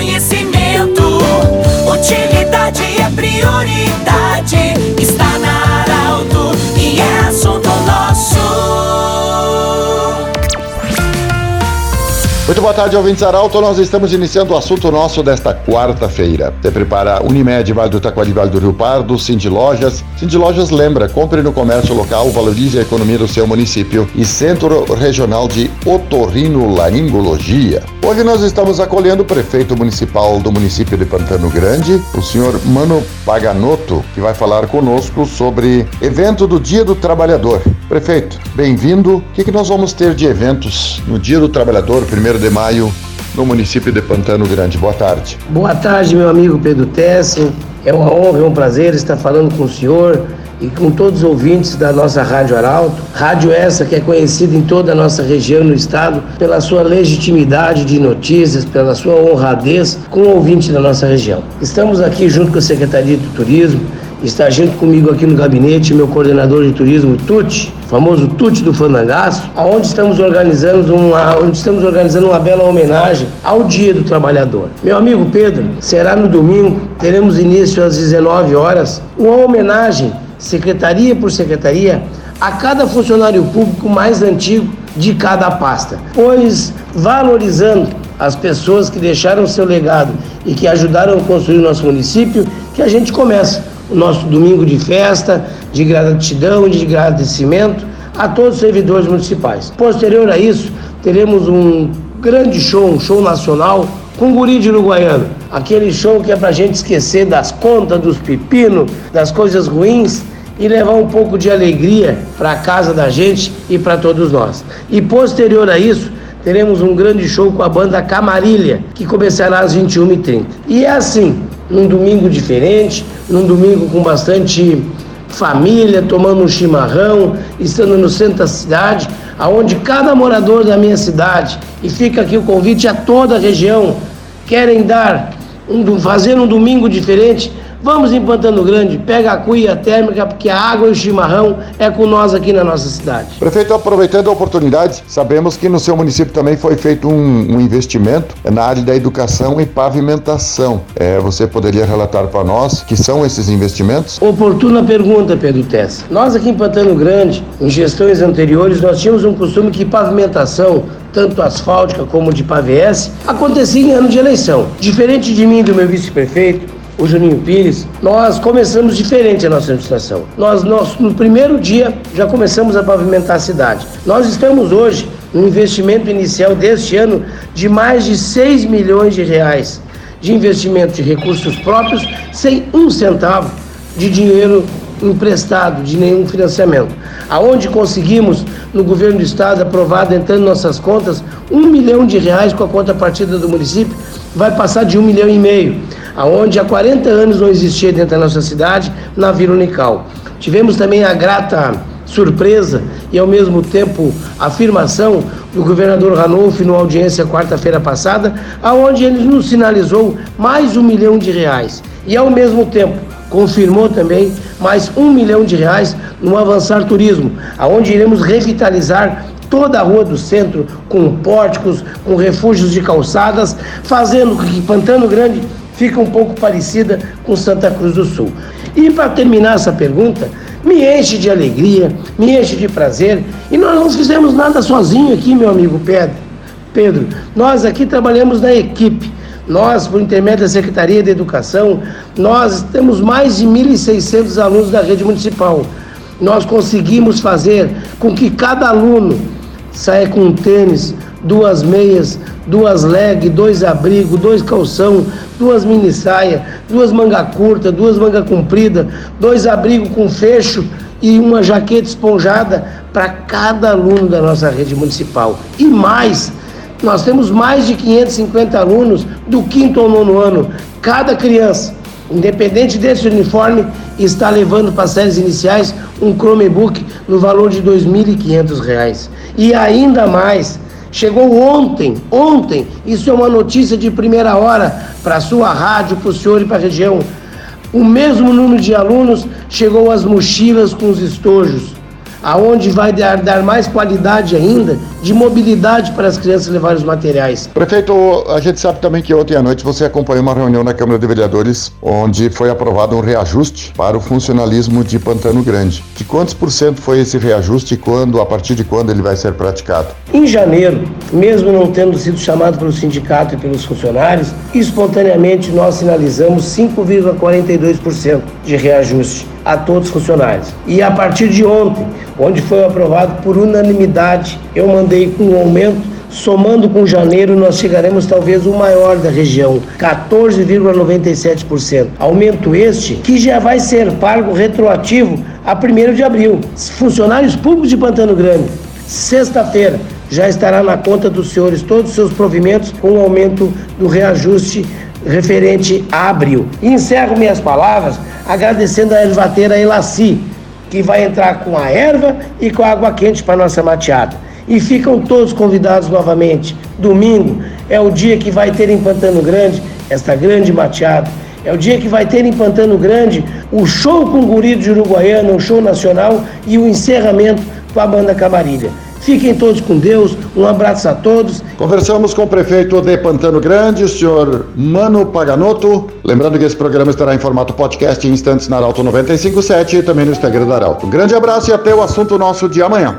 conhecimento. Utilidade é prioridade. Está na Arauto e é assunto nosso. Muito boa tarde, ouvintes Arauto. Nós estamos iniciando o assunto nosso desta quarta-feira. Você prepara Unimed, Vale do Taquari, Vale do Rio Pardo, Cindy Lojas. Cindy Lojas lembra, compre no comércio local, valorize a economia do seu município e Centro Regional de Otorrinolaringologia. Hoje nós estamos acolhendo o prefeito municipal do município de Pantano Grande, o senhor Mano Paganotto, que vai falar conosco sobre evento do Dia do Trabalhador. Prefeito, bem-vindo. O que, que nós vamos ter de eventos no Dia do Trabalhador, 1 de maio, no município de Pantano Grande? Boa tarde. Boa tarde, meu amigo Pedro Tessin. É uma honra, é um prazer estar falando com o senhor e com todos os ouvintes da nossa Rádio Arauto. Rádio essa que é conhecida em toda a nossa região no estado pela sua legitimidade de notícias, pela sua honradez com o ouvinte da nossa região. Estamos aqui junto com a Secretaria do Turismo, está junto comigo aqui no gabinete meu coordenador de turismo, Tuti, famoso Tuti do Fandangaço, aonde estamos organizando uma, onde estamos organizando uma bela homenagem ao Dia do Trabalhador. Meu amigo Pedro, será no domingo, teremos início às 19 horas, uma homenagem secretaria por secretaria, a cada funcionário público mais antigo de cada pasta, pois valorizando as pessoas que deixaram seu legado e que ajudaram a construir o nosso município, que a gente começa o nosso domingo de festa, de gratidão, de agradecimento a todos os servidores municipais. Posterior a isso, teremos um grande show, um show nacional com guri de Uruguaiano. Aquele show que é pra gente esquecer das contas, dos pepinos, das coisas ruins e levar um pouco de alegria para a casa da gente e para todos nós. E posterior a isso, teremos um grande show com a banda Camarilha, que começará às 21h30. E é assim, num domingo diferente, num domingo com bastante família, tomando um chimarrão, estando no centro da cidade, aonde cada morador da minha cidade, e fica aqui o convite a toda a região, querem dar um, fazer um domingo diferente, Vamos em Pantano Grande, pega a cuia térmica, porque a água e o chimarrão é com nós aqui na nossa cidade. Prefeito, aproveitando a oportunidade, sabemos que no seu município também foi feito um, um investimento na área da educação e pavimentação. É, você poderia relatar para nós que são esses investimentos? Oportuna pergunta, Pedro Tess. Nós aqui em Pantano Grande, em gestões anteriores, nós tínhamos um costume que pavimentação tanto asfáltica como de pavés, acontecia em ano de eleição. Diferente de mim e do meu vice-prefeito, o Juninho Pires, nós começamos diferente a nossa administração. Nós, nós, no primeiro dia, já começamos a pavimentar a cidade. Nós estamos hoje no investimento inicial deste ano de mais de 6 milhões de reais de investimento de recursos próprios, sem um centavo de dinheiro emprestado, de nenhum financiamento. Aonde conseguimos, no governo do estado, aprovado entrando nossas contas, um milhão de reais com a conta partida do município, vai passar de um milhão e meio aonde há 40 anos não existia dentro da nossa cidade, na Vila Unical. Tivemos também a grata surpresa e ao mesmo tempo afirmação do governador Ranolfo no audiência quarta-feira passada, aonde ele nos sinalizou mais um milhão de reais e ao mesmo tempo confirmou também mais um milhão de reais no Avançar Turismo, aonde iremos revitalizar toda a rua do centro com pórticos, com refúgios de calçadas, fazendo que Pantano Grande fica um pouco parecida com Santa Cruz do Sul. E para terminar essa pergunta, me enche de alegria, me enche de prazer, e nós não fizemos nada sozinho aqui, meu amigo Pedro. Pedro, nós aqui trabalhamos na equipe. Nós, por intermédio da Secretaria de Educação, nós temos mais de 1.600 alunos da rede municipal. Nós conseguimos fazer com que cada aluno saia com um tênis, duas meias, duas leg, dois abrigo, dois calção, duas mini saia, duas manga curta, duas manga comprida, dois abrigo com fecho e uma jaqueta esponjada para cada aluno da nossa rede municipal. E mais, nós temos mais de 550 alunos do quinto ao nono ano. Cada criança, independente desse uniforme, está levando para as séries iniciais um Chromebook no valor de R$ 2.500. E ainda mais, Chegou ontem, ontem, isso é uma notícia de primeira hora para a sua rádio, para o senhor e para a região. O mesmo número de alunos chegou às mochilas com os estojos. aonde vai dar, dar mais qualidade ainda de mobilidade para as crianças levarem os materiais. Prefeito, a gente sabe também que ontem à noite você acompanhou uma reunião na Câmara de Vereadores onde foi aprovado um reajuste para o funcionalismo de Pantano Grande. De quantos por cento foi esse reajuste e quando, a partir de quando ele vai ser praticado? Em janeiro, mesmo não tendo sido chamado pelo sindicato e pelos funcionários, espontaneamente nós sinalizamos 5,42% de reajuste a todos os funcionários. E a partir de ontem, onde foi aprovado por unanimidade, eu mandei com um aumento Somando com janeiro, nós chegaremos talvez o maior da região, 14,97%. Aumento este que já vai ser pago retroativo a 1 de abril. Funcionários públicos de Pantano Grande, sexta-feira, já estará na conta dos senhores todos os seus provimentos com o aumento do reajuste referente a abril. E encerro minhas palavras agradecendo a ervateira Elaci, que vai entrar com a erva e com a água quente para nossa mateada. E ficam todos convidados novamente. Domingo é o dia que vai ter em Pantano Grande esta grande mateada. É o dia que vai ter em Pantano Grande o show com o guri de Uruguaiana, um show nacional e o encerramento com a banda Camarilha. Fiquem todos com Deus, um abraço a todos. Conversamos com o prefeito de Pantano Grande, o senhor Mano Paganotto. Lembrando que esse programa estará em formato podcast em instantes na Arauto 957 e também no Instagram da Arauto. Um grande abraço e até o assunto nosso de amanhã.